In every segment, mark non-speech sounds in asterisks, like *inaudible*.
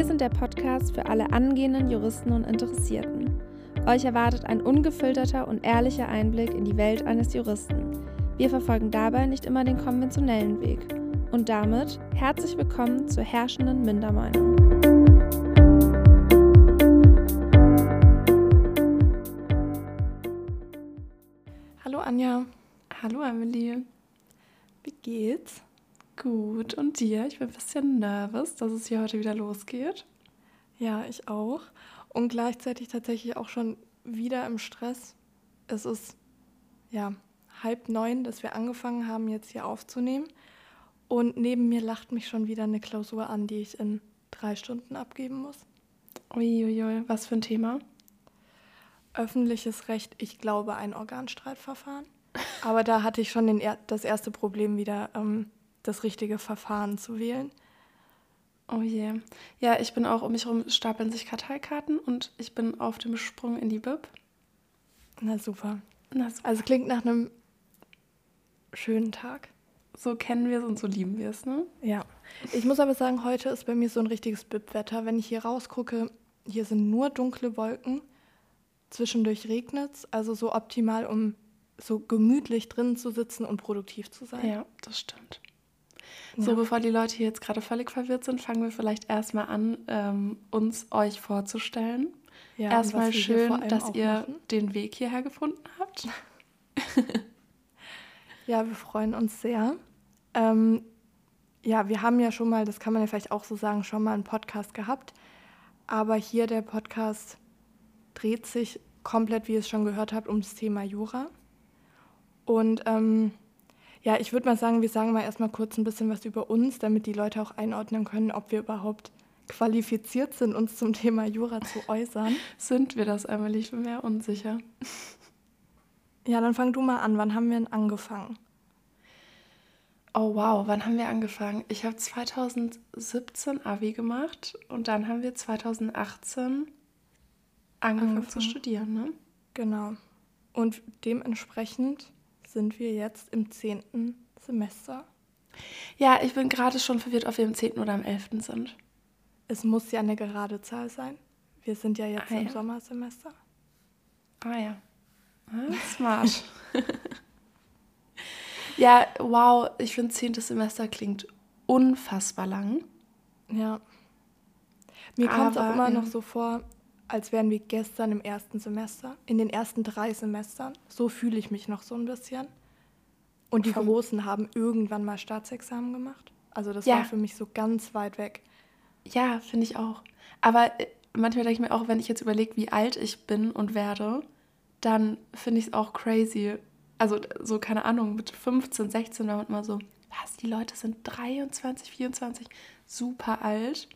Wir sind der Podcast für alle angehenden Juristen und Interessierten. Euch erwartet ein ungefilterter und ehrlicher Einblick in die Welt eines Juristen. Wir verfolgen dabei nicht immer den konventionellen Weg. Und damit herzlich willkommen zur herrschenden Mindermeinung. Hallo Anja. Hallo Emily. Wie geht's? Gut, und dir? Ich bin ein bisschen nervös, dass es hier heute wieder losgeht. Ja, ich auch. Und gleichzeitig tatsächlich auch schon wieder im Stress. Es ist ja halb neun, dass wir angefangen haben, jetzt hier aufzunehmen. Und neben mir lacht mich schon wieder eine Klausur an, die ich in drei Stunden abgeben muss. Uiuiui, was für ein Thema? Öffentliches Recht, ich glaube, ein Organstreitverfahren. Aber da hatte ich schon den, das erste Problem wieder, ähm, das richtige Verfahren zu wählen. Oh je. Ja, ich bin auch, um mich herum stapeln sich Karteikarten und ich bin auf dem Sprung in die Bib. Na super. Na super. Also klingt nach einem schönen Tag. So kennen wir es und so lieben wir es, ne? Ja. Ich muss aber sagen, heute ist bei mir so ein richtiges Bib-Wetter. Wenn ich hier rausgucke, hier sind nur dunkle Wolken. Zwischendurch regnet es, also so optimal, um so gemütlich drin zu sitzen und produktiv zu sein. Ja, das stimmt. So, bevor die Leute hier jetzt gerade völlig verwirrt sind, fangen wir vielleicht erstmal an, ähm, uns euch vorzustellen. Ja, erstmal schön, dass ihr machen. den Weg hierher gefunden habt. ja, wir freuen uns sehr. Ähm, ja, wir haben ja schon mal, das kann man ja vielleicht auch so sagen, schon mal einen Podcast gehabt. Aber hier der Podcast dreht sich komplett, wie ihr es schon gehört habt, um das Thema Jura. Und ähm, ja, ich würde mal sagen, wir sagen mal erstmal kurz ein bisschen was über uns, damit die Leute auch einordnen können, ob wir überhaupt qualifiziert sind, uns zum Thema Jura zu äußern. *laughs* sind wir das einmal? Ich bin mir unsicher. Ja, dann fang du mal an. Wann haben wir denn angefangen? Oh wow, wann haben wir angefangen? Ich habe 2017 Abi gemacht und dann haben wir 2018 angefangen, angefangen. zu studieren, ne? Genau. Und dementsprechend sind wir jetzt im zehnten Semester. Ja, ich bin gerade schon verwirrt, ob wir im zehnten oder am elften sind. Es muss ja eine gerade Zahl sein. Wir sind ja jetzt ah, im ja. Sommersemester. Ah ja. Ah, *laughs* smart. ja, wow, ich finde zehntes Semester klingt unfassbar lang. Ja. Mir kommt es auch immer ja. noch so vor, als wären wir gestern im ersten Semester, in den ersten drei Semestern. So fühle ich mich noch so ein bisschen. Und die Großen haben irgendwann mal Staatsexamen gemacht. Also das ja. war für mich so ganz weit weg. Ja, finde ich auch. Aber äh, manchmal denke ich mir auch, wenn ich jetzt überlege, wie alt ich bin und werde, dann finde ich es auch crazy. Also so, keine Ahnung, mit 15, 16 war man immer so, was, die Leute sind 23, 24, super alt.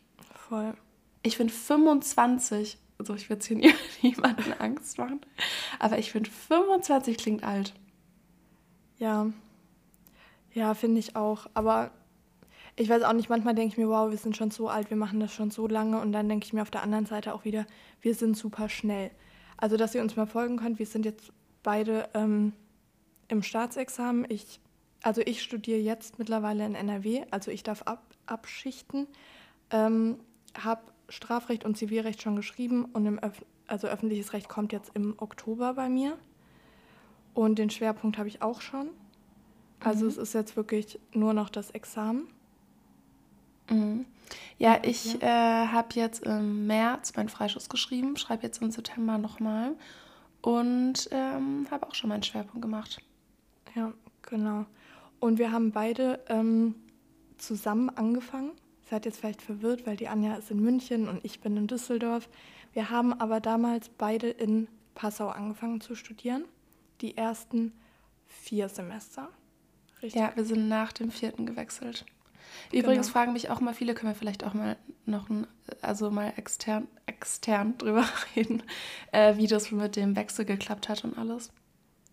Voll. Ich finde 25 also ich will jetzt hier *laughs* niemanden Angst machen, aber ich finde 25 klingt alt. Ja, ja, finde ich auch. Aber ich weiß auch nicht, manchmal denke ich mir, wow, wir sind schon so alt, wir machen das schon so lange. Und dann denke ich mir auf der anderen Seite auch wieder, wir sind super schnell. Also, dass ihr uns mal folgen könnt, wir sind jetzt beide ähm, im Staatsexamen. Ich, also ich studiere jetzt mittlerweile in NRW, also ich darf ab, abschichten. Ähm, habe Strafrecht und Zivilrecht schon geschrieben und im Öf also öffentliches Recht kommt jetzt im Oktober bei mir. Und den Schwerpunkt habe ich auch schon. Also mhm. es ist jetzt wirklich nur noch das Examen. Mhm. Ja, ich ja. äh, habe jetzt im März meinen Freischuss geschrieben, schreibe jetzt im September nochmal und ähm, habe auch schon meinen Schwerpunkt gemacht. Ja, genau. Und wir haben beide ähm, zusammen angefangen seid jetzt vielleicht verwirrt, weil die Anja ist in München und ich bin in Düsseldorf. Wir haben aber damals beide in Passau angefangen zu studieren. Die ersten vier Semester. Richtig. Ja, wir sind nach dem vierten gewechselt. Übrigens genau. fragen mich auch mal viele, können wir vielleicht auch mal noch ein, also mal extern, extern drüber *laughs* reden, äh, wie das mit dem Wechsel geklappt hat und alles.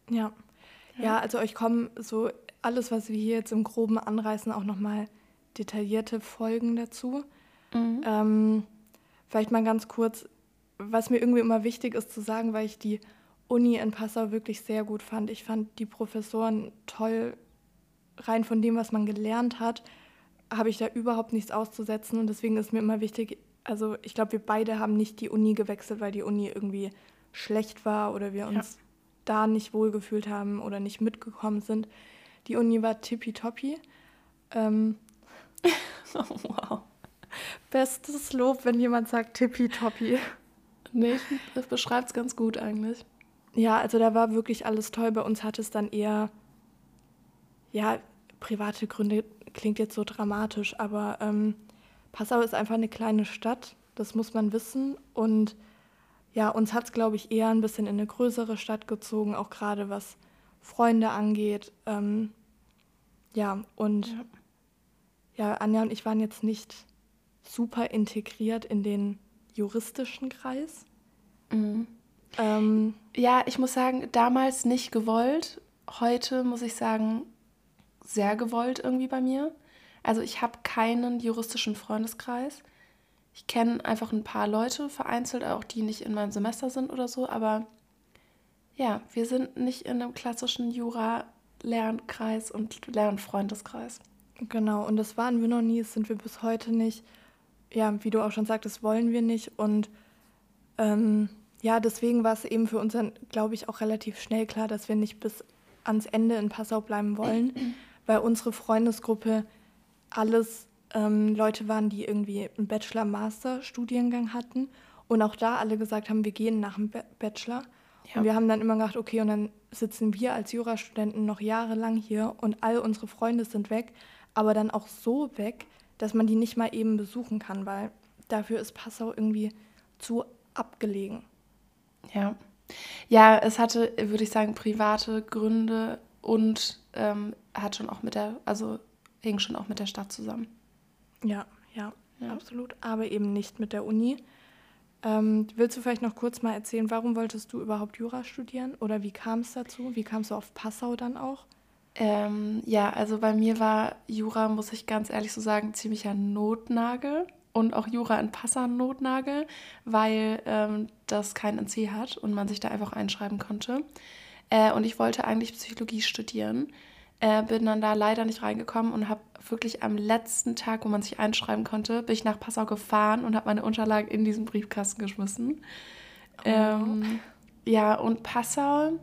Ja. Ja, ja also euch kommen so alles, was wir hier jetzt im Groben anreißen, auch nochmal detaillierte Folgen dazu. Mhm. Ähm, vielleicht mal ganz kurz, was mir irgendwie immer wichtig ist zu sagen, weil ich die Uni in Passau wirklich sehr gut fand. Ich fand die Professoren toll, rein von dem, was man gelernt hat, habe ich da überhaupt nichts auszusetzen und deswegen ist mir immer wichtig, also ich glaube, wir beide haben nicht die Uni gewechselt, weil die Uni irgendwie schlecht war oder wir uns ja. da nicht wohlgefühlt haben oder nicht mitgekommen sind. Die Uni war tippitoppi. Ähm, *laughs* oh, wow. Bestes Lob, wenn jemand sagt tippitoppi. Nee, das beschreibt es ganz gut eigentlich. Ja, also da war wirklich alles toll. Bei uns hat es dann eher, ja, private Gründe klingt jetzt so dramatisch, aber ähm, Passau ist einfach eine kleine Stadt, das muss man wissen. Und ja, uns hat es, glaube ich, eher ein bisschen in eine größere Stadt gezogen, auch gerade was Freunde angeht. Ähm, ja, und ja. Ja, Anja und ich waren jetzt nicht super integriert in den juristischen Kreis. Mhm. Ähm, ja, ich muss sagen, damals nicht gewollt. Heute muss ich sagen, sehr gewollt irgendwie bei mir. Also ich habe keinen juristischen Freundeskreis. Ich kenne einfach ein paar Leute vereinzelt, auch die nicht in meinem Semester sind oder so, aber ja, wir sind nicht in einem klassischen Jura-Lernkreis und Lernfreundeskreis. Genau, und das waren wir noch nie, das sind wir bis heute nicht. Ja, wie du auch schon sagtest, wollen wir nicht. Und ähm, ja, deswegen war es eben für uns dann, glaube ich, auch relativ schnell klar, dass wir nicht bis ans Ende in Passau bleiben wollen, *clears throat* weil unsere Freundesgruppe alles ähm, Leute waren, die irgendwie einen Bachelor-Master-Studiengang hatten und auch da alle gesagt haben, wir gehen nach dem Bachelor. Ja. Und wir haben dann immer gedacht, okay, und dann sitzen wir als Jurastudenten noch jahrelang hier und all unsere Freunde sind weg, aber dann auch so weg, dass man die nicht mal eben besuchen kann, weil dafür ist Passau irgendwie zu abgelegen. Ja. Ja, es hatte, würde ich sagen, private Gründe und ähm, hat schon auch mit der, also hing schon auch mit der Stadt zusammen. Ja, ja, ja. absolut. Aber eben nicht mit der Uni. Ähm, willst du vielleicht noch kurz mal erzählen, warum wolltest du überhaupt Jura studieren? Oder wie kam es dazu? Wie kamst du auf Passau dann auch? Ähm, ja, also bei mir war Jura, muss ich ganz ehrlich so sagen, ziemlicher Notnagel. Und auch Jura in Passau Notnagel, weil ähm, das kein NC hat und man sich da einfach einschreiben konnte. Äh, und ich wollte eigentlich Psychologie studieren. Äh, bin dann da leider nicht reingekommen und habe wirklich am letzten Tag, wo man sich einschreiben konnte, bin ich nach Passau gefahren und habe meine Unterlagen in diesen Briefkasten geschmissen. Oh. Ähm, ja, und Passau,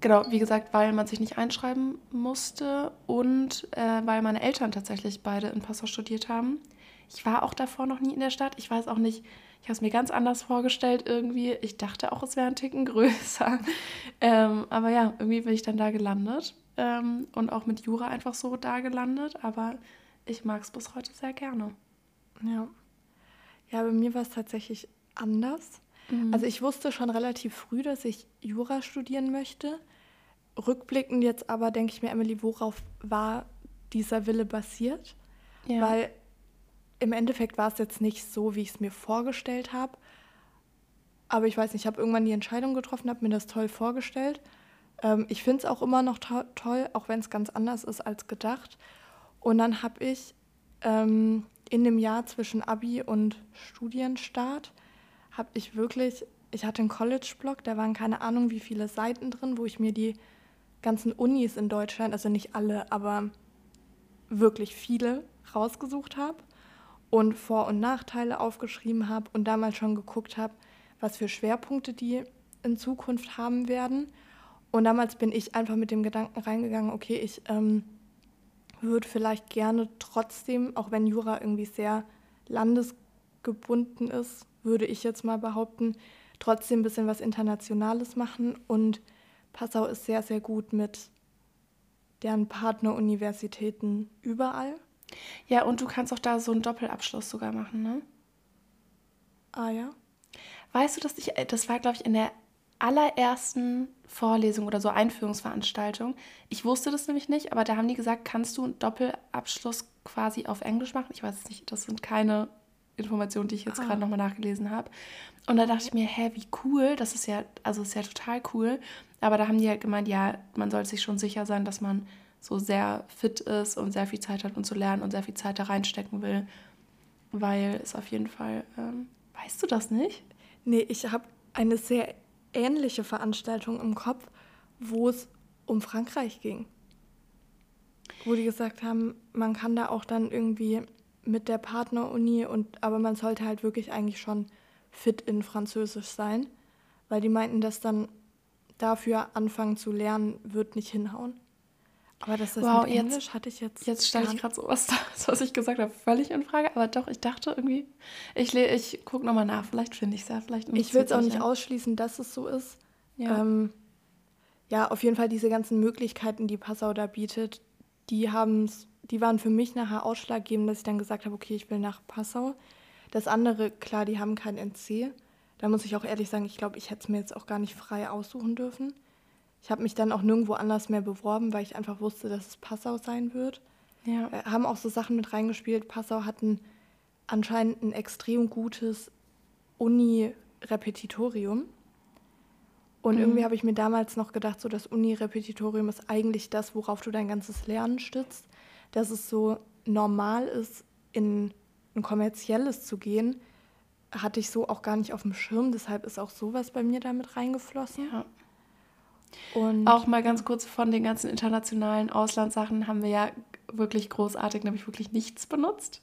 genau, wie gesagt, weil man sich nicht einschreiben musste und äh, weil meine Eltern tatsächlich beide in Passau studiert haben. Ich war auch davor noch nie in der Stadt. Ich weiß auch nicht, ich habe es mir ganz anders vorgestellt irgendwie. Ich dachte auch, es wäre ein Ticken *laughs* größer. Ähm, aber ja, irgendwie bin ich dann da gelandet ähm, und auch mit Jura einfach so da gelandet. Aber ich mag es bis heute sehr gerne. Ja. Ja, bei mir war es tatsächlich anders. Mhm. Also ich wusste schon relativ früh, dass ich Jura studieren möchte. Rückblickend jetzt aber denke ich mir, Emily, worauf war dieser Wille basiert? Ja. Weil im Endeffekt war es jetzt nicht so, wie ich es mir vorgestellt habe. Aber ich weiß nicht, ich habe irgendwann die Entscheidung getroffen, habe mir das toll vorgestellt ähm, ich finde es auch immer noch to toll, auch wenn es ganz anders ist als gedacht. Und dann habe ich ähm, in dem Jahr zwischen Abi und Studienstart, habe ich wirklich, ich hatte einen College-Blog, da waren keine Ahnung wie viele Seiten drin, wo ich mir die ganzen Unis in Deutschland, also nicht alle, aber wirklich viele rausgesucht habe und Vor- und Nachteile aufgeschrieben habe und damals schon geguckt habe, was für Schwerpunkte die in Zukunft haben werden. Und damals bin ich einfach mit dem Gedanken reingegangen, okay, ich ähm, würde vielleicht gerne trotzdem, auch wenn Jura irgendwie sehr landesgebunden ist, würde ich jetzt mal behaupten, trotzdem ein bisschen was Internationales machen. Und Passau ist sehr, sehr gut mit deren Partneruniversitäten überall. Ja, und du kannst auch da so einen Doppelabschluss sogar machen, ne? Ah ja. Weißt du, dass ich, das war, glaube ich, in der allerersten Vorlesung oder so Einführungsveranstaltung. Ich wusste das nämlich nicht, aber da haben die gesagt, kannst du einen Doppelabschluss quasi auf Englisch machen? Ich weiß es nicht, das sind keine Informationen, die ich jetzt ah. gerade nochmal nachgelesen habe. Und da dachte ich mir, hä, wie cool, das ist ja, also ist ja total cool. Aber da haben die halt gemeint, ja, man sollte sich schon sicher sein, dass man so sehr fit ist und sehr viel Zeit hat, um zu lernen und sehr viel Zeit da reinstecken will. Weil es auf jeden Fall, ähm, weißt du das nicht? Nee, ich habe eine sehr ähnliche Veranstaltung im Kopf, wo es um Frankreich ging. Wo die gesagt haben, man kann da auch dann irgendwie mit der Partneruni und aber man sollte halt wirklich eigentlich schon fit in Französisch sein, weil die meinten, dass dann dafür anfangen zu lernen, wird nicht hinhauen. Aber das ist wow, mit Englisch jetzt, hatte ich jetzt. Jetzt stelle ich gerade so was, *laughs* was ich gesagt habe, völlig in Frage. Aber doch, ich dachte irgendwie, ich, ich gucke nochmal nach, vielleicht finde ich es ja. Vielleicht ich will es auch nicht ja. ausschließen, dass es so ist. Ja. Ähm, ja, auf jeden Fall diese ganzen Möglichkeiten, die Passau da bietet, die haben's, die waren für mich nachher ausschlaggebend, dass ich dann gesagt habe, okay, ich will nach Passau. Das andere, klar, die haben kein NC. Da muss ich auch ehrlich sagen, ich glaube, ich hätte es mir jetzt auch gar nicht frei aussuchen dürfen. Ich habe mich dann auch nirgendwo anders mehr beworben, weil ich einfach wusste, dass es Passau sein wird. Ja. Wir haben auch so Sachen mit reingespielt. Passau hat ein, anscheinend ein extrem gutes Uni-Repetitorium. Und mhm. irgendwie habe ich mir damals noch gedacht, so das Uni-Repetitorium ist eigentlich das, worauf du dein ganzes Lernen stützt. Dass es so normal ist, in ein kommerzielles zu gehen, hatte ich so auch gar nicht auf dem Schirm. Deshalb ist auch sowas bei mir damit reingeflossen. Ja. Und auch mal ganz kurz von den ganzen internationalen Auslandssachen haben wir ja wirklich großartig, nämlich wirklich nichts benutzt.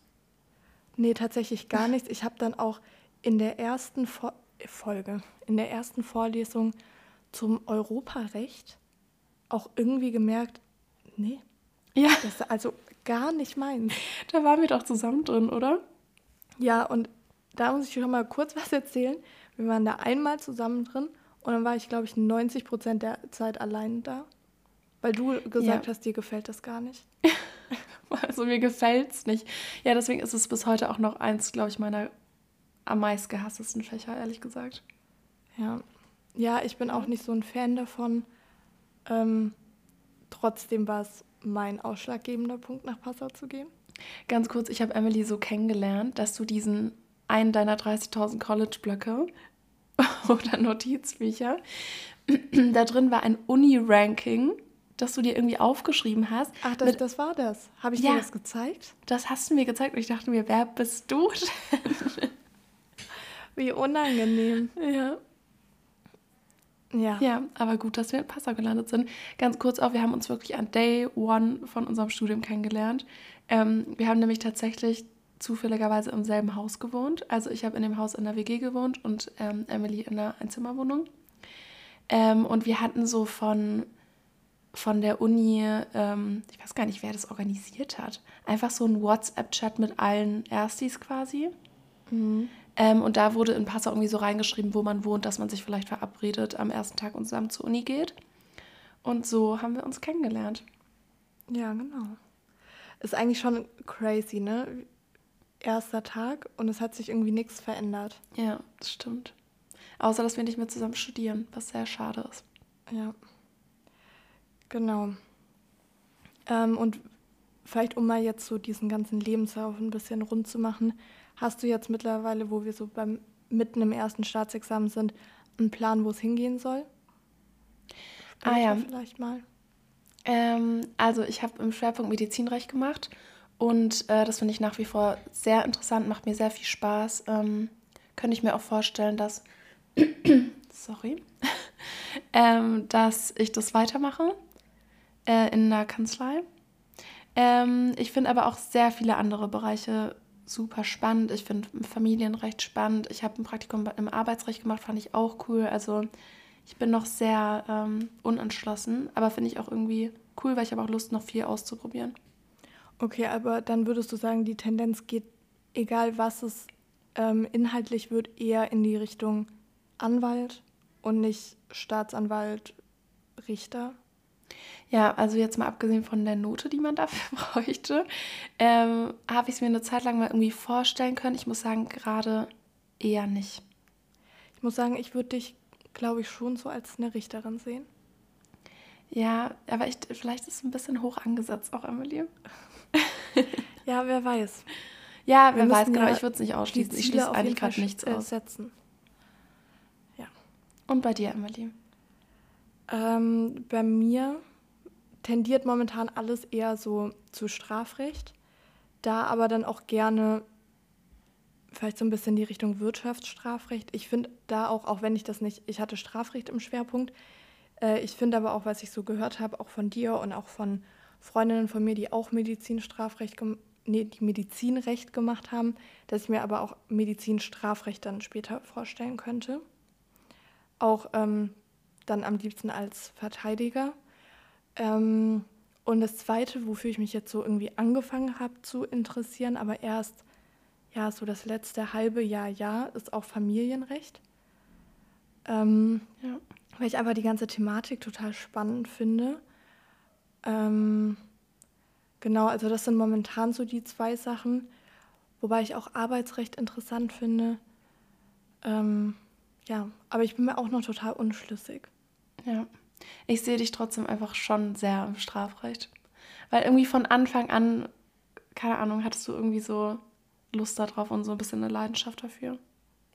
Nee, tatsächlich gar *laughs* nichts. Ich habe dann auch in der ersten Fo Folge, in der ersten Vorlesung zum Europarecht auch irgendwie gemerkt, nee. Ja. Das ist also gar nicht meins. *laughs* Da waren wir doch zusammen drin, oder? Ja, und da muss ich schon mal kurz was erzählen. Wir waren da einmal zusammen drin und dann war ich, glaube ich, 90 Prozent der Zeit allein da. Weil du gesagt ja. hast, dir gefällt das gar nicht. *laughs* also mir gefällt es nicht. Ja, deswegen ist es bis heute auch noch eins, glaube ich, meiner am meist gehasstesten Fächer, ehrlich gesagt. Ja. Ja, ich bin auch nicht so ein Fan davon. Ähm, trotzdem war es mein ausschlaggebender Punkt, nach Passau zu gehen. Ganz kurz, ich habe Emily so kennengelernt, dass du diesen einen deiner 30.000 College-Blöcke *laughs* oder Notizbücher. *clears throat* da drin war ein Uni-Ranking, das du dir irgendwie aufgeschrieben hast. Ach, das, mit, das war das. Habe ich ja, dir das gezeigt? Das hast du mir gezeigt und ich dachte mir, wer bist du *laughs* denn? Wie unangenehm. Ja. Ja. Ja, aber gut, dass wir in Passau gelandet sind. Ganz kurz auch, wir haben uns wirklich an Day One von unserem Studium kennengelernt. Ähm, wir haben nämlich tatsächlich zufälligerweise im selben Haus gewohnt. Also ich habe in dem Haus in der WG gewohnt und ähm, Emily in einer Einzimmerwohnung. Ähm, und wir hatten so von, von der Uni, ähm, ich weiß gar nicht, wer das organisiert hat, einfach so ein WhatsApp-Chat mit allen Erstis quasi. Mhm. Ähm, und da wurde in Passau irgendwie so reingeschrieben, wo man wohnt, dass man sich vielleicht verabredet am ersten Tag und zusammen zur Uni geht. Und so haben wir uns kennengelernt. Ja, genau. Ist eigentlich schon crazy, ne? erster Tag und es hat sich irgendwie nichts verändert. Ja, das stimmt. Außer, dass wir nicht mehr zusammen studieren, was sehr schade ist. Ja. Genau. Ähm, und vielleicht, um mal jetzt so diesen ganzen Lebenslauf ein bisschen rund zu machen, hast du jetzt mittlerweile, wo wir so beim mitten im ersten Staatsexamen sind, einen Plan, wo es hingehen soll? Sprich ah ja. Vielleicht mal. Ähm, also ich habe im Schwerpunkt Medizinrecht gemacht und äh, das finde ich nach wie vor sehr interessant, macht mir sehr viel Spaß. Ähm, könnte ich mir auch vorstellen, dass, *coughs* sorry, *laughs* ähm, dass ich das weitermache äh, in einer Kanzlei. Ähm, ich finde aber auch sehr viele andere Bereiche super spannend. Ich finde Familienrecht spannend. Ich habe ein Praktikum im Arbeitsrecht gemacht, fand ich auch cool. Also ich bin noch sehr ähm, unentschlossen, aber finde ich auch irgendwie cool, weil ich habe auch Lust, noch viel auszuprobieren. Okay, aber dann würdest du sagen, die Tendenz geht, egal was es ähm, inhaltlich wird, eher in die Richtung Anwalt und nicht Staatsanwalt, Richter? Ja, also jetzt mal abgesehen von der Note, die man dafür *laughs* bräuchte, ähm, habe ich es mir eine Zeit lang mal irgendwie vorstellen können. Ich muss sagen, gerade eher nicht. Ich muss sagen, ich würde dich, glaube ich, schon so als eine Richterin sehen. Ja, aber ich, vielleicht ist es ein bisschen hoch angesetzt auch, Emily. *laughs* ja, wer weiß. Ja, wer weiß, genau. Ja ich würde es nicht ausschließen. Ich schließe eigentlich gerade nichts äh, aus. Setzen. Ja. Und bei dir, Emily? Ähm, bei mir tendiert momentan alles eher so zu Strafrecht. Da aber dann auch gerne vielleicht so ein bisschen die Richtung Wirtschaftsstrafrecht. Ich finde da auch, auch wenn ich das nicht, ich hatte Strafrecht im Schwerpunkt, äh, ich finde aber auch, was ich so gehört habe, auch von dir und auch von Freundinnen von mir, die auch Medizinstrafrecht nee, die Medizinrecht gemacht haben, dass ich mir aber auch Medizinstrafrecht dann später vorstellen könnte. Auch ähm, dann am liebsten als Verteidiger. Ähm, und das Zweite, wofür ich mich jetzt so irgendwie angefangen habe zu interessieren, aber erst ja so das letzte halbe Jahr, Jahr, ist auch Familienrecht. Ähm, ja. Weil ich einfach die ganze Thematik total spannend finde. Ähm, genau, also das sind momentan so die zwei Sachen, wobei ich auch Arbeitsrecht interessant finde. Ähm, ja, aber ich bin mir auch noch total unschlüssig. Ja, ich sehe dich trotzdem einfach schon sehr im Strafrecht. Weil irgendwie von Anfang an, keine Ahnung, hattest du irgendwie so Lust darauf und so ein bisschen eine Leidenschaft dafür.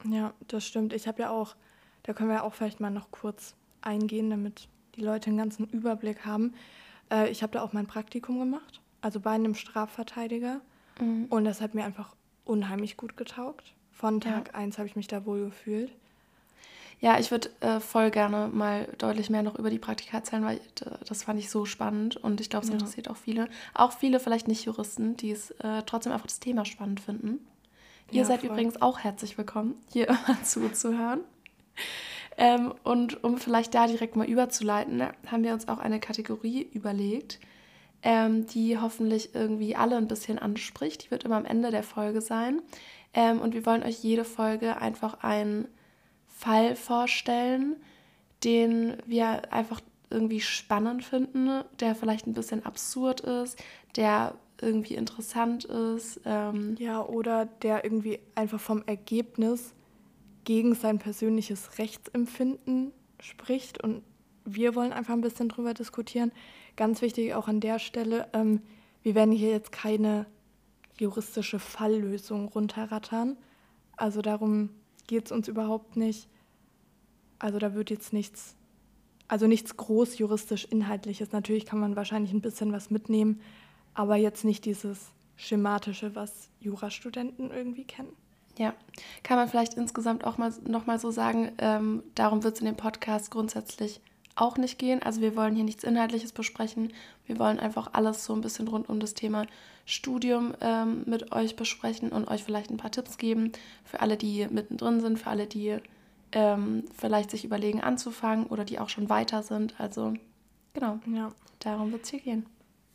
Ja, das stimmt. Ich habe ja auch, da können wir ja auch vielleicht mal noch kurz eingehen, damit die Leute einen ganzen Überblick haben. Äh, ich habe da auch mein Praktikum gemacht, also bei einem Strafverteidiger. Mhm. Und das hat mir einfach unheimlich gut getaugt. Von Tag 1 ja. habe ich mich da wohl gefühlt. Ja, ich würde äh, voll gerne mal deutlich mehr noch über die Praktika erzählen, weil das fand ich so spannend und ich glaube, es ja. interessiert auch viele. Auch viele vielleicht nicht Juristen, die es äh, trotzdem einfach das Thema spannend finden. Ihr ja, seid voll. übrigens auch herzlich willkommen, hier *laughs* immer zuzuhören. Ähm, und um vielleicht da direkt mal überzuleiten, haben wir uns auch eine Kategorie überlegt, ähm, die hoffentlich irgendwie alle ein bisschen anspricht. Die wird immer am Ende der Folge sein. Ähm, und wir wollen euch jede Folge einfach einen Fall vorstellen, den wir einfach irgendwie spannend finden, der vielleicht ein bisschen absurd ist, der irgendwie interessant ist. Ähm ja, oder der irgendwie einfach vom Ergebnis gegen sein persönliches Rechtsempfinden spricht. Und wir wollen einfach ein bisschen drüber diskutieren. Ganz wichtig auch an der Stelle, ähm, wir werden hier jetzt keine juristische Falllösung runterrattern. Also darum geht es uns überhaupt nicht. Also da wird jetzt nichts, also nichts groß juristisch Inhaltliches. Natürlich kann man wahrscheinlich ein bisschen was mitnehmen, aber jetzt nicht dieses schematische, was Jurastudenten irgendwie kennen. Ja, kann man vielleicht insgesamt auch mal nochmal so sagen, ähm, darum wird es in dem Podcast grundsätzlich auch nicht gehen. Also wir wollen hier nichts Inhaltliches besprechen. Wir wollen einfach alles so ein bisschen rund um das Thema Studium ähm, mit euch besprechen und euch vielleicht ein paar Tipps geben für alle, die mittendrin sind, für alle, die ähm, vielleicht sich überlegen anzufangen oder die auch schon weiter sind. Also genau, ja. darum wird es hier gehen.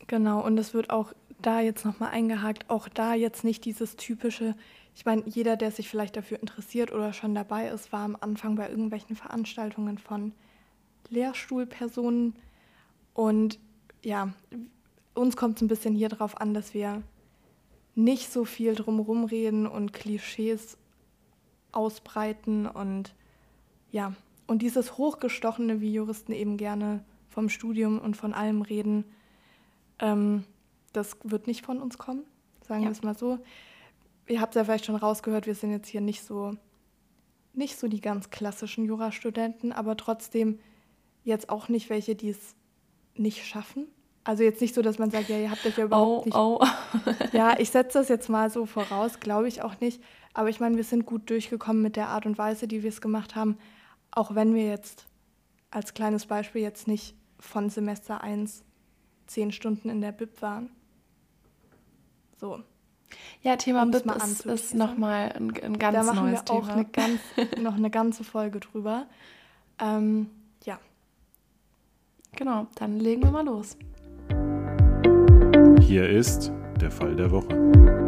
Genau, und es wird auch da jetzt nochmal eingehakt, auch da jetzt nicht dieses typische, ich meine, jeder, der sich vielleicht dafür interessiert oder schon dabei ist, war am Anfang bei irgendwelchen Veranstaltungen von Lehrstuhlpersonen. Und ja, uns kommt es ein bisschen hier drauf an, dass wir nicht so viel drumherum reden und Klischees ausbreiten und ja, und dieses Hochgestochene, wie Juristen eben gerne vom Studium und von allem reden, ähm, das wird nicht von uns kommen, sagen ja. wir es mal so ihr habt ja vielleicht schon rausgehört, wir sind jetzt hier nicht so, nicht so die ganz klassischen Jurastudenten, aber trotzdem jetzt auch nicht welche, die es nicht schaffen. Also jetzt nicht so, dass man sagt, ja, ihr habt euch ja überhaupt oh, nicht. Oh. ja, ich setze das jetzt mal so voraus, glaube ich auch nicht. Aber ich meine, wir sind gut durchgekommen mit der Art und Weise, die wir es gemacht haben, auch wenn wir jetzt als kleines Beispiel jetzt nicht von Semester 1 zehn Stunden in der Bib waren. So, ja, Thema um BIP ist, ist nochmal ein, ein ganz da machen neues wir auch Eine ganz, *laughs* noch eine ganze Folge drüber. Ähm, ja. Genau, dann legen wir mal los. Hier ist der Fall der Woche.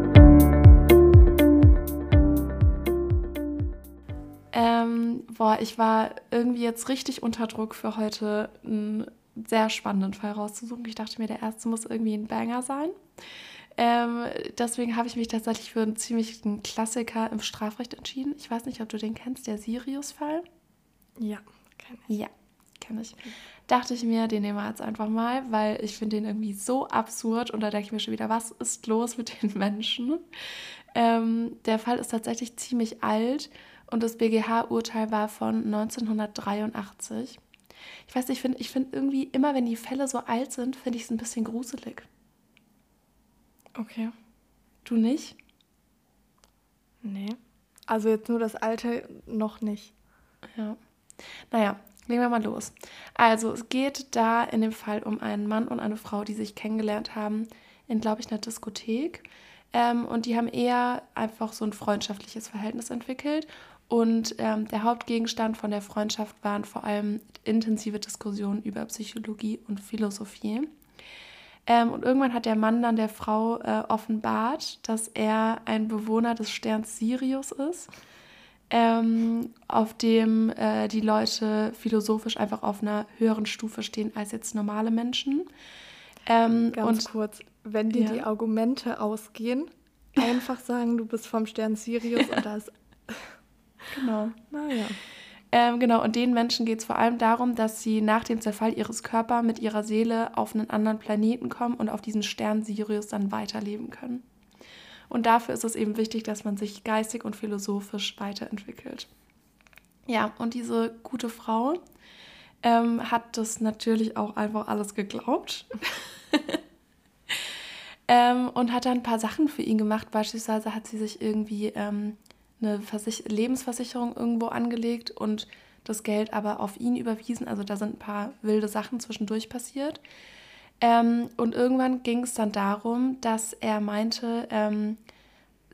Ähm, boah, ich war irgendwie jetzt richtig unter Druck für heute einen sehr spannenden Fall rauszusuchen. Ich dachte mir, der erste muss irgendwie ein Banger sein. Ähm, deswegen habe ich mich tatsächlich für einen ziemlichen Klassiker im Strafrecht entschieden. Ich weiß nicht, ob du den kennst, der Sirius-Fall. Ja, kenne ich. Ja, kenne ich. Dachte ich mir, den nehmen wir jetzt einfach mal, weil ich finde den irgendwie so absurd und da denke ich mir schon wieder, was ist los mit den Menschen? Ähm, der Fall ist tatsächlich ziemlich alt und das BGH-Urteil war von 1983. Ich weiß nicht, ich finde ich find irgendwie immer, wenn die Fälle so alt sind, finde ich es ein bisschen gruselig. Okay. Du nicht? Nee. Also jetzt nur das alte noch nicht. Ja. Naja, legen wir mal los. Also es geht da in dem Fall um einen Mann und eine Frau, die sich kennengelernt haben in, glaube ich, einer Diskothek. Ähm, und die haben eher einfach so ein freundschaftliches Verhältnis entwickelt. Und ähm, der Hauptgegenstand von der Freundschaft waren vor allem intensive Diskussionen über Psychologie und Philosophie. Ähm, und irgendwann hat der Mann dann der Frau äh, offenbart, dass er ein Bewohner des Sterns Sirius ist, ähm, auf dem äh, die Leute philosophisch einfach auf einer höheren Stufe stehen als jetzt normale Menschen. Ähm, Ganz und, kurz, wenn dir ja. die Argumente ausgehen, einfach sagen, du bist vom Stern Sirius *laughs* und das. Genau. Naja. Ähm, genau, und den Menschen geht es vor allem darum, dass sie nach dem Zerfall ihres Körpers mit ihrer Seele auf einen anderen Planeten kommen und auf diesen Stern Sirius dann weiterleben können. Und dafür ist es eben wichtig, dass man sich geistig und philosophisch weiterentwickelt. Ja, und diese gute Frau ähm, hat das natürlich auch einfach alles geglaubt. *laughs* ähm, und hat dann ein paar Sachen für ihn gemacht. Beispielsweise hat sie sich irgendwie ähm, eine Versich Lebensversicherung irgendwo angelegt und das Geld aber auf ihn überwiesen. Also da sind ein paar wilde Sachen zwischendurch passiert. Ähm, und irgendwann ging es dann darum, dass er meinte, ähm,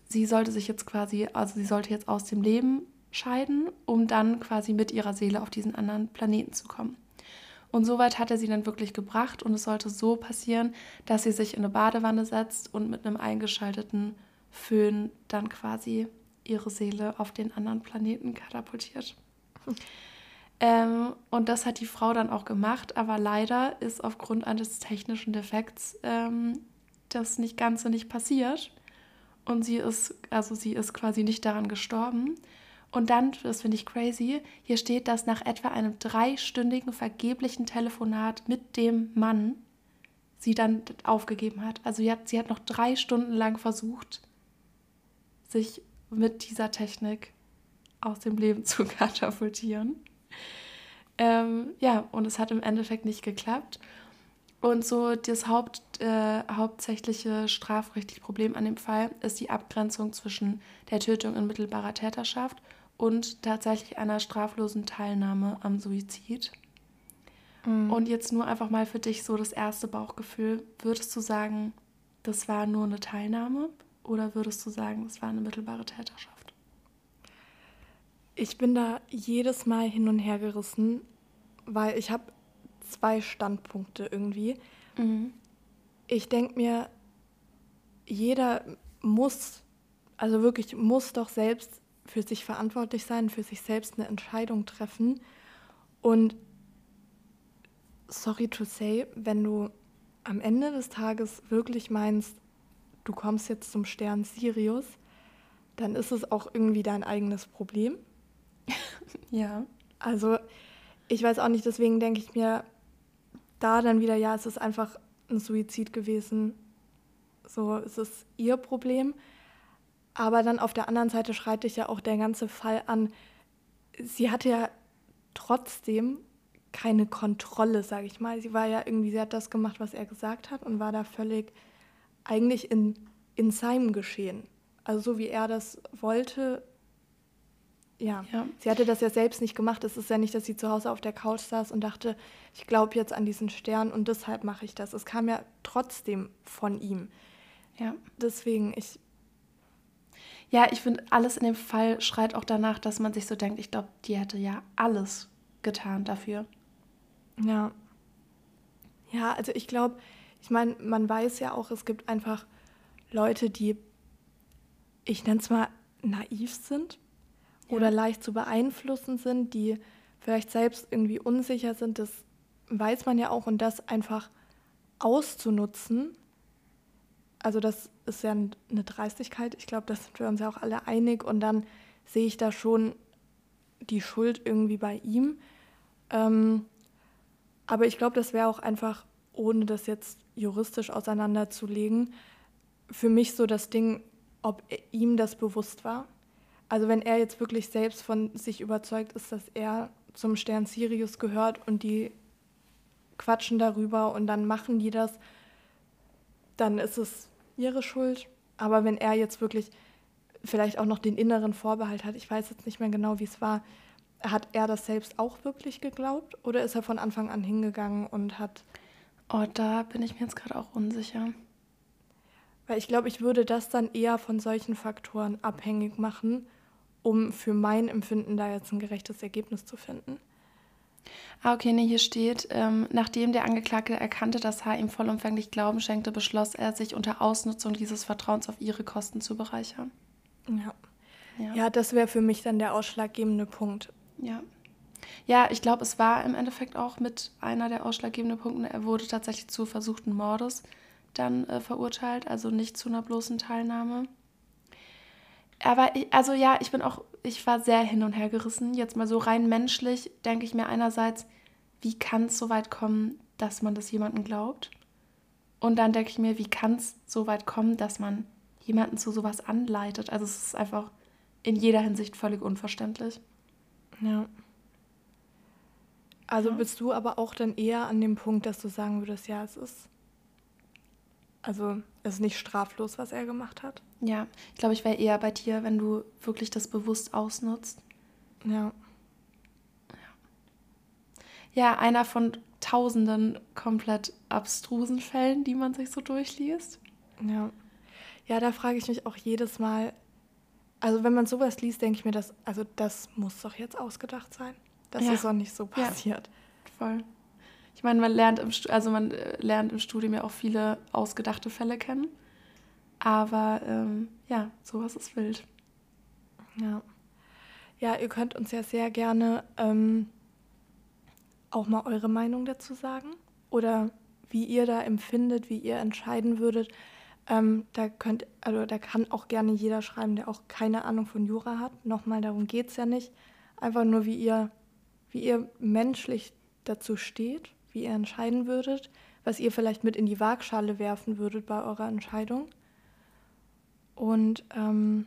sie sollte sich jetzt quasi, also sie sollte jetzt aus dem Leben scheiden, um dann quasi mit ihrer Seele auf diesen anderen Planeten zu kommen. Und soweit hat er sie dann wirklich gebracht und es sollte so passieren, dass sie sich in eine Badewanne setzt und mit einem eingeschalteten Föhn dann quasi ihre Seele auf den anderen Planeten katapultiert. Ähm, und das hat die Frau dann auch gemacht, aber leider ist aufgrund eines technischen Defekts ähm, das nicht ganz so nicht passiert. Und sie ist, also sie ist quasi nicht daran gestorben. Und dann, das finde ich crazy, hier steht, dass nach etwa einem dreistündigen vergeblichen Telefonat mit dem Mann sie dann aufgegeben hat. Also sie hat, sie hat noch drei Stunden lang versucht, sich mit dieser Technik aus dem Leben zu *laughs* katapultieren. Ähm, ja, und es hat im Endeffekt nicht geklappt. Und so das Haupt, äh, hauptsächliche strafrechtliche Problem an dem Fall ist die Abgrenzung zwischen der Tötung in mittelbarer Täterschaft und tatsächlich einer straflosen Teilnahme am Suizid. Mhm. Und jetzt nur einfach mal für dich so das erste Bauchgefühl. Würdest du sagen, das war nur eine Teilnahme oder würdest du sagen, es war eine mittelbare Täterschaft? Ich bin da jedes Mal hin und her gerissen, weil ich habe zwei Standpunkte irgendwie. Mhm. Ich denke mir, jeder muss, also wirklich muss doch selbst für sich verantwortlich sein, für sich selbst eine Entscheidung treffen. Und sorry to say, wenn du am Ende des Tages wirklich meinst, du kommst jetzt zum Stern Sirius, dann ist es auch irgendwie dein eigenes Problem. *laughs* ja. Also ich weiß auch nicht, deswegen denke ich mir da dann wieder, ja, es ist einfach ein Suizid gewesen. So, es ist ihr Problem. Aber dann auf der anderen Seite schreit dich ja auch der ganze Fall an. Sie hatte ja trotzdem keine Kontrolle, sage ich mal. Sie war ja irgendwie, sie hat das gemacht, was er gesagt hat und war da völlig eigentlich in, in seinem Geschehen. Also so wie er das wollte. Ja. ja, sie hatte das ja selbst nicht gemacht. Es ist ja nicht, dass sie zu Hause auf der Couch saß und dachte, ich glaube jetzt an diesen Stern und deshalb mache ich das. Es kam ja trotzdem von ihm. Ja. Deswegen, ich. Ja, ich finde, alles in dem Fall schreit auch danach, dass man sich so denkt, ich glaube, die hätte ja alles getan dafür. Ja. Ja, also ich glaube, ich meine, man weiß ja auch, es gibt einfach Leute, die, ich nenne es mal, naiv sind ja. oder leicht zu beeinflussen sind, die vielleicht selbst irgendwie unsicher sind. Das weiß man ja auch und das einfach auszunutzen. Also das ist ja eine Dreistigkeit. Ich glaube, da sind wir uns ja auch alle einig. Und dann sehe ich da schon die Schuld irgendwie bei ihm. Ähm, aber ich glaube, das wäre auch einfach, ohne das jetzt juristisch auseinanderzulegen, für mich so das Ding, ob ihm das bewusst war. Also wenn er jetzt wirklich selbst von sich überzeugt ist, dass er zum Stern Sirius gehört und die quatschen darüber und dann machen die das, dann ist es ihre Schuld. Aber wenn er jetzt wirklich vielleicht auch noch den inneren Vorbehalt hat, ich weiß jetzt nicht mehr genau, wie es war, hat er das selbst auch wirklich geglaubt oder ist er von Anfang an hingegangen und hat Oh, da bin ich mir jetzt gerade auch unsicher. Weil ich glaube, ich würde das dann eher von solchen Faktoren abhängig machen, um für mein Empfinden da jetzt ein gerechtes Ergebnis zu finden. Ah, okay, nee, hier steht, ähm, nachdem der Angeklagte erkannte, dass H. ihm vollumfänglich Glauben schenkte, beschloss er, sich unter Ausnutzung dieses Vertrauens auf ihre Kosten zu bereichern. Ja. Ja, ja das wäre für mich dann der ausschlaggebende Punkt. Ja. Ja, ich glaube, es war im Endeffekt auch mit einer der ausschlaggebenden Punkte. Er wurde tatsächlich zu versuchten Mordes dann äh, verurteilt, also nicht zu einer bloßen Teilnahme. Aber ich, also ja, ich bin auch, ich war sehr hin und her gerissen. Jetzt mal so rein menschlich denke ich mir einerseits, wie kann es so weit kommen, dass man das jemandem glaubt? Und dann denke ich mir, wie kann es so weit kommen, dass man jemanden zu sowas anleitet? Also es ist einfach in jeder Hinsicht völlig unverständlich. Ja. Also ja. bist du aber auch dann eher an dem Punkt, dass du sagen würdest, ja, es ist also es ist nicht straflos, was er gemacht hat. Ja, ich glaube, ich wäre eher bei dir, wenn du wirklich das bewusst ausnutzt. Ja. Ja, einer von tausenden komplett abstrusen Fällen, die man sich so durchliest. Ja. Ja, da frage ich mich auch jedes Mal, also wenn man sowas liest, denke ich mir, das, also das muss doch jetzt ausgedacht sein. Das ja. ist doch nicht so passiert. Ja, voll. Ich meine, man lernt im, also man äh, lernt im Studium ja auch viele ausgedachte Fälle kennen. Aber ähm, ja, sowas ist wild. Ja. Ja, ihr könnt uns ja sehr gerne ähm, auch mal eure Meinung dazu sagen. Oder wie ihr da empfindet, wie ihr entscheiden würdet. Ähm, da könnt, also da kann auch gerne jeder schreiben, der auch keine Ahnung von Jura hat. Nochmal, darum geht es ja nicht. Einfach nur, wie ihr, wie ihr menschlich dazu steht wie ihr entscheiden würdet, was ihr vielleicht mit in die Waagschale werfen würdet bei eurer Entscheidung. Und ähm,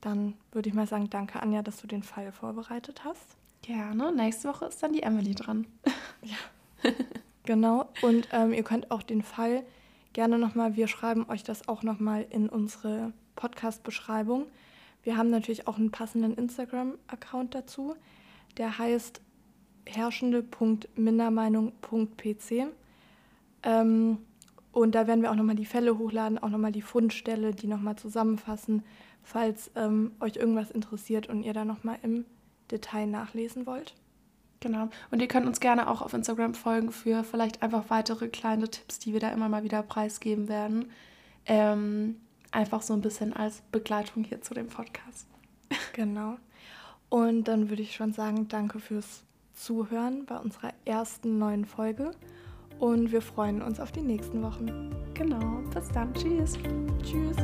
dann würde ich mal sagen, danke Anja, dass du den Fall vorbereitet hast. Gerne. Nächste Woche ist dann die Emily dran. *laughs* ja. genau. Und ähm, ihr könnt auch den Fall gerne nochmal, wir schreiben euch das auch nochmal in unsere Podcast-Beschreibung. Wir haben natürlich auch einen passenden Instagram-Account dazu. Der heißt herrschende.mindermeinung.pc. Ähm, und da werden wir auch nochmal die Fälle hochladen, auch nochmal die Fundstelle, die nochmal zusammenfassen, falls ähm, euch irgendwas interessiert und ihr da nochmal im Detail nachlesen wollt. Genau. Und ihr könnt uns gerne auch auf Instagram folgen für vielleicht einfach weitere kleine Tipps, die wir da immer mal wieder preisgeben werden. Ähm, einfach so ein bisschen als Begleitung hier zu dem Podcast. Genau. Und dann würde ich schon sagen, danke fürs Zuhören bei unserer ersten neuen Folge und wir freuen uns auf die nächsten Wochen. Genau, bis dann. Tschüss. Tschüss.